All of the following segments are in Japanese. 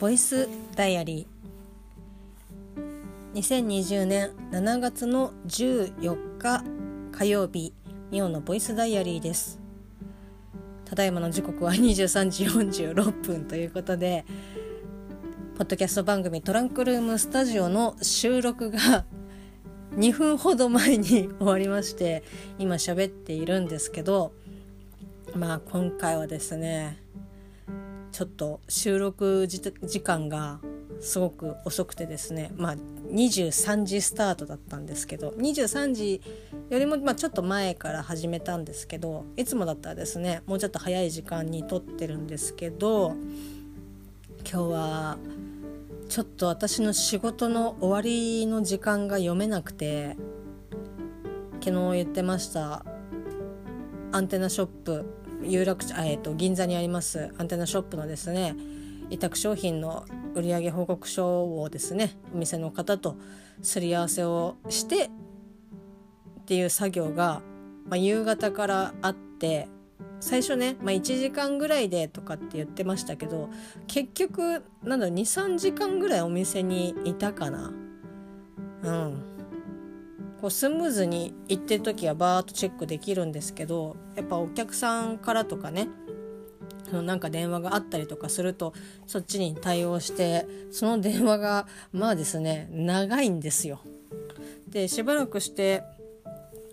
ボイスダイアリー。2020年7月の14日火曜日ミオのボイスダイアリーです。ただいまの時刻は23時46分ということでポッドキャスト番組トランクルームスタジオの収録が2分ほど前に 終わりまして今喋っているんですけどまあ今回はですねちょっと収録時間がすごく遅くてですねまあ23時スタートだったんですけど23時よりもまあちょっと前から始めたんですけどいつもだったらですねもうちょっと早い時間に撮ってるんですけど今日はちょっと私の仕事の終わりの時間が読めなくて昨日言ってましたアンテナショップ有楽町、えーと、銀座にありますアンテナショップのですね委託商品の売上報告書をですねお店の方とすり合わせをしてっていう作業が、まあ、夕方からあって最初ね、まあ、1時間ぐらいでとかって言ってましたけど結局なんだ23時間ぐらいお店にいたかな。うん。こうスムーズに行ってる時はバーッとチェックできるんですけどやっぱお客さんからとかねそのなんか電話があったりとかするとそっちに対応してその電話がまあですね長いんですよ。でしばらくして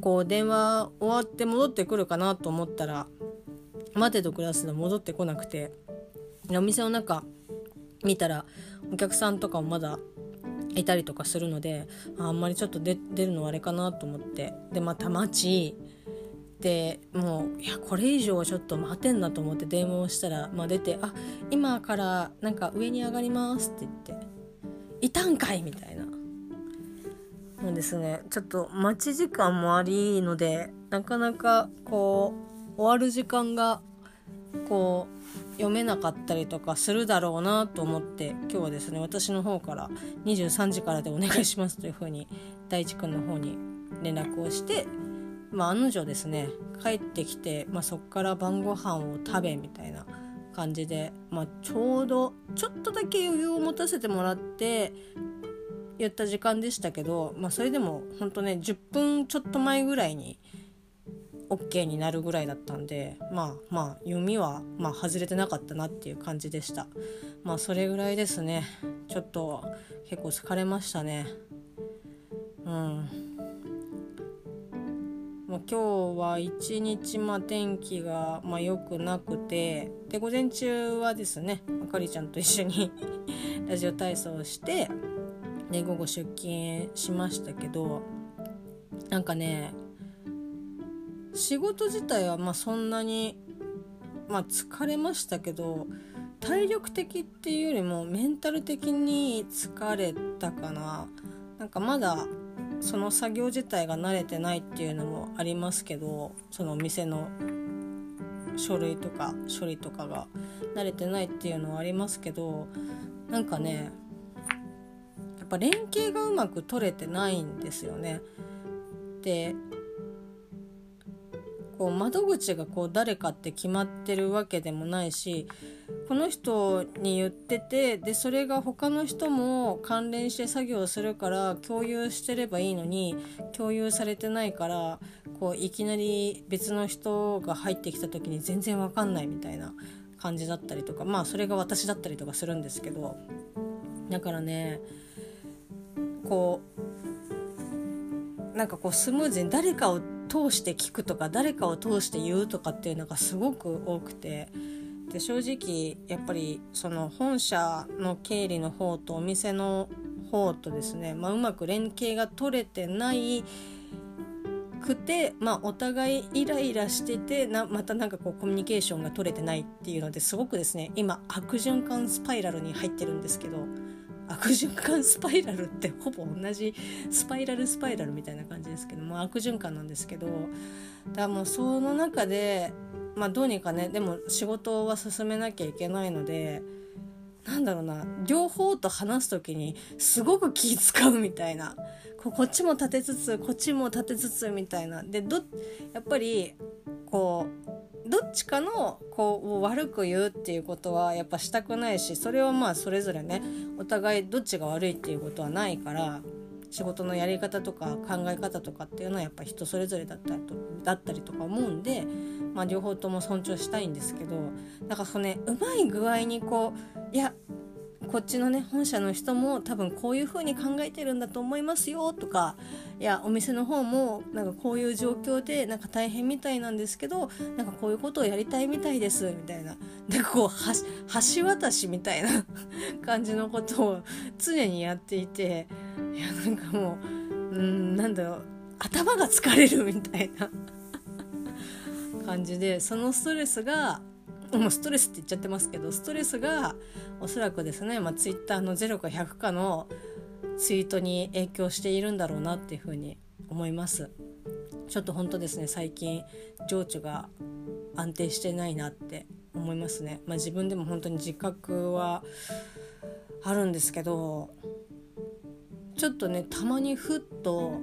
こう電話終わって戻ってくるかなと思ったら待てとクラスで戻ってこなくてお店の中見たらお客さんとかもまだいたりとかするのであんまりちょっと出るのあれかなと思ってでまた待ちでもういやこれ以上はちょっと待てんなと思って電話をしたら、まあ、出て「あ今からなんか上に上がります」って言って「いたんかい!」みたいな。もうですねちょっと待ち時間もありのでなかなかこう終わる時間がこう読めなかったりとかするだろうなと思って今日はですね私の方から23時からでお願いしますというふうに大地君の方に連絡をして、まあ、案の定ですね帰ってきて、まあ、そっから晩ご飯を食べみたいな感じで、まあ、ちょうどちょっとだけ余裕を持たせてもらって言った時間でしたけど、まあ、それでも本当ね10分ちょっと前ぐらいに OK になるぐらいだったんでまあまあ読みはまあ外れてなかったなっていう感じでした。まあそれぐらいですね。ちょっと結構疲れましたね。うん。まあ、今日は一日まあ天気がまあ良くなくてで午前中はですねあかりちゃんと一緒に ラジオ体操をしてで午後出勤しましたけどなんかね仕事自体はまそんなに、まあ、疲れましたけど体力的っていうよりもメンタル的に疲れたかななんかまだその作業自体が慣れてないっていうのもありますけどその店の書類とか処理とかが慣れてないっていうのはありますけどなんかねやっぱ連携がうまく取れてないんですよね。でこう窓口がこう誰かって決まってるわけでもないしこの人に言っててでそれが他の人も関連して作業するから共有してればいいのに共有されてないからこういきなり別の人が入ってきた時に全然わかんないみたいな感じだったりとかまあそれが私だったりとかするんですけどだからねこうなんかこうスムーズに誰かを通して聞くとか誰かを通して言うとかっていうのがすごく多くて。で正直やっぱりその本社の経理の方とお店の方とですね、まあ、うまく連携が取れてないくて、まあ、お互いイライラしててなまたなんかこうコミュニケーションが取れてないっていうのですごくですね今悪循環スパイラルに入ってるんですけど。悪循環スパイラルってほぼ同じスパイラルスパイラルみたいな感じですけども悪循環なんですけどだからもうその中でまあどうにかねでも仕事は進めなきゃいけないのでなんだろうな両方と話す時にすごく気使うみたいなここっちも立てつつこっちも立てつつみたいな。でどやっぱりこうどっちかのこう悪く言うっていうことはやっぱしたくないしそれはまあそれぞれねお互いどっちが悪いっていうことはないから仕事のやり方とか考え方とかっていうのはやっぱ人それぞれだったりとだったりとか思うんで、まあ、両方とも尊重したいんですけどなんかそのねうまい具合にこういやこっちのね本社の人も多分こういう風に考えてるんだと思いますよとかいやお店の方もなんかこういう状況でなんか大変みたいなんですけどなんかこういうことをやりたいみたいですみたいな。なんかこう橋渡しみたいな 感じのことを常にやっていていやなんかもううんなんだろう頭が疲れるみたいな 感じでそのストレスがもうストレスって言っちゃってますけどストレスがおそらくですね、まあ、ツイッターの0か100かのツイートに影響しているんだろうなっていうふうに思います。ちょっと本当ですね最近情緒が安定してないなって思いますね、まあ、自分でも本当に自覚はあるんですけどちょっとねたまにふっと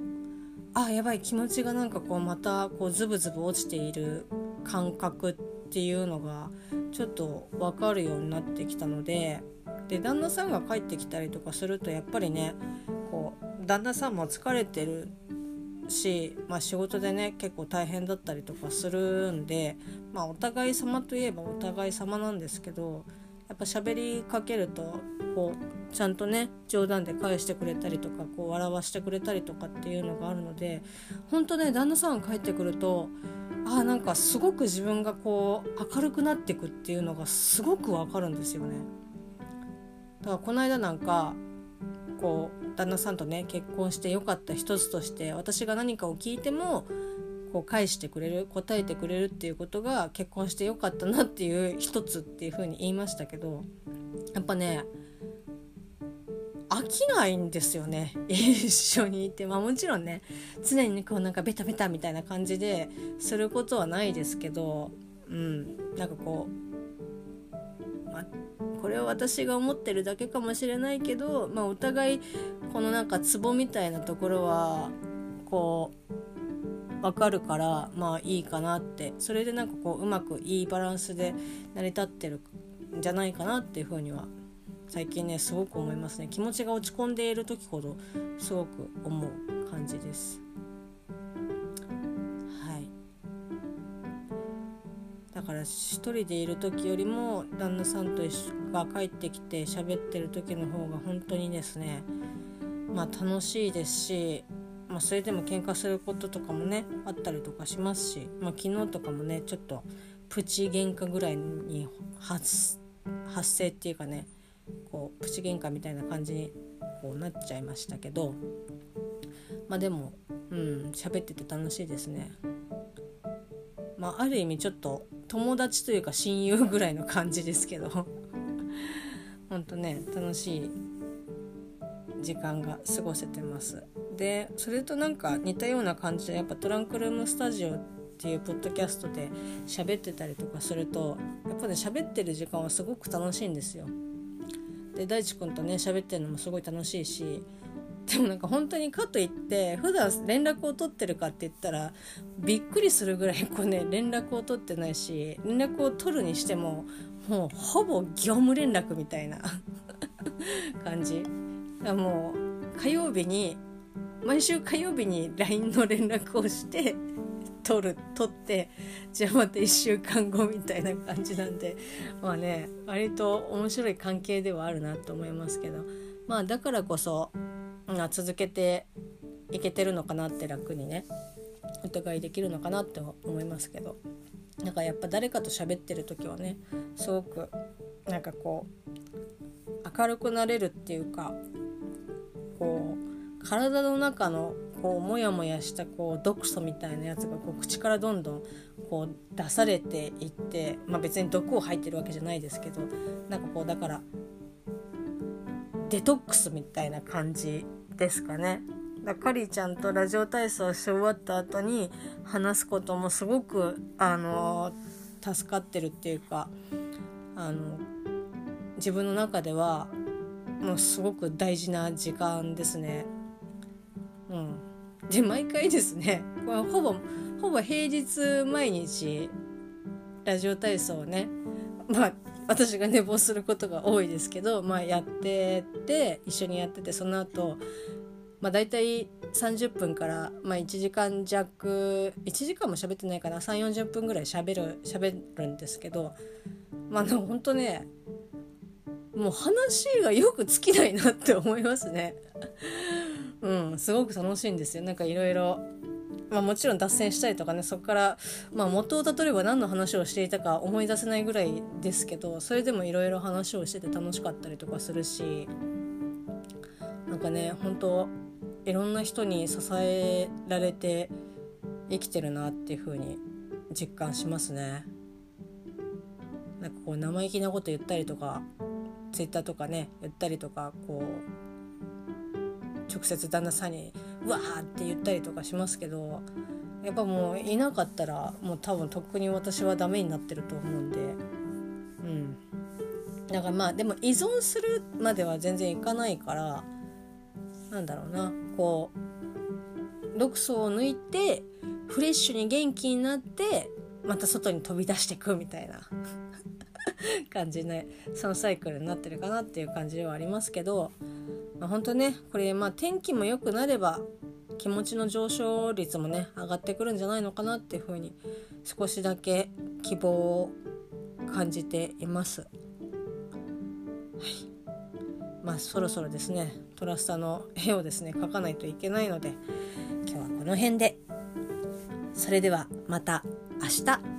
あやばい気持ちがなんかこうまたこうズブズブ落ちている感覚ってていうのがちょっと分かるようになってきたのでで旦那さんが帰ってきたりとかするとやっぱりねこう旦那さんも疲れてるし、まあ、仕事でね結構大変だったりとかするんで、まあ、お互い様といえばお互い様なんですけどやっぱ喋りかけるとこうちゃんとね冗談で返してくれたりとかこう笑わしてくれたりとかっていうのがあるので本当ね旦那さんが帰ってくるとあなんかすごく自分がこう明るくなっていくっていうのがすごくわかるんですよね。だからこの間なんかこう旦那さんとね結婚してよかった一つとして私が何かを聞いてもこう返してくれる答えてくれるっていうことが結婚してよかったなっていう一つっていうふうに言いましたけどやっぱね飽きないんですよね。一緒にいて。まあもちろんね常にこうなんかベタベタみたいな感じですることはないですけどうん。なんかこう、まあ、これは私が思ってるだけかもしれないけど、まあ、お互いこのなんかツボみたいなところはこう分かるからまあいいかなって。それでなんかこううまくいいバランスで成り立ってるんじゃないかなっていうふうには最近ねすごく思いますね。気持ちが落ち込んでいる時ほどすごく思う感じです。はい。だから一人でいる時よりも旦那さんと一緒が帰ってきて喋ってる時の方が本当にですねまあ楽しいですしまあ、それでも喧嘩することとかもねあったりとかしますし、まあ、昨日とかもねちょっとプチ喧嘩ぐらいに発生っていうかねこうプチ喧嘩みたいな感じにこうなっちゃいましたけどまあでもうん喋ってて楽しいですね。まあ、ある意味ちょっと友達というか親友ぐらいの感じですけどほんとね楽しい時間が過ごせてますでそれとなんか似たような感じでやっぱトランクルームスタジオっていうポッドキャストで喋ってたりとかするとやっぱね喋ってる時間はすごく楽しいんですよで大地君とね喋ってるのもすごい楽しいしでもなんか本当にかといって普段連絡を取ってるかって言ったらびっくりするぐらいこうね連絡を取ってないし連絡を取るにしてももうほぼ業務連絡みたいな 感じ。もう火曜日に毎週火曜日に LINE の連絡をして取る取ってじゃあまた1週間後みたいな感じなんでまあね割と面白い関係ではあるなと思いますけど。まあだからこそ、まあ、続けていけてるのかなって楽にねお互いできるのかなって思いますけど。なんかやっぱ誰かと喋ってる時はねすごくなんかこう明るくなれるっていうかこう体の中のこうモヤモヤしたこう毒素みたいなやつがこう口からどんどんこう出されていって、まあ、別に毒を入ってるわけじゃないですけどなんかこうだからデトックスみたいな感じですかね。だカリーちゃんとラジオ体操し終わった後に話すこともすごくあの助かってるっていうかあの自分の中ではもうすごく大事な時間ですね。うん、で毎回ですねほぼほぼ平日毎日ラジオ体操をねまあ私が寝坊することが多いですけど、まあ、やってて一緒にやっててその後まあ大体30分から、まあ、1時間弱1時間も喋ってないかな3 4 0分ぐらい喋る喋るんですけどまあ本当ねもう話がよく尽きないなって思いますね。うん、すごく楽しいんですよ。なんかいろいろまあ、もちろん脱線したりとかねそこから、まあ、元をたどれば何の話をしていたか思い出せないぐらいですけどそれでもいろいろ話をしてて楽しかったりとかするしなんかね本当いろんな人に支えられて生きてるなっていう風に実感しますね。なんかこう生意気なこと言ったりとかツイッターとかね言ったりとかこう直接旦那さんにうわって言ったりとかしますけどやっぱもういなかったらもう多分とっくに私はダメになってると思うんで。うん。だからまあでも依存するまでは全然いかないからなんだろうな。こう毒素を抜いてフレッシュに元気になってまた外に飛び出してくみたいな。感じねそのサイクルになってるかなっていう感じではありますけど、まあ、本当ねこれまあ天気も良くなれば気持ちの上昇率もね上がってくるんじゃないのかなっていうふうに少しだけ希望を感じています。はい。まあ、そろそろですねトラスタの絵をですね描かないといけないので今日はこの辺で。それではまた明日。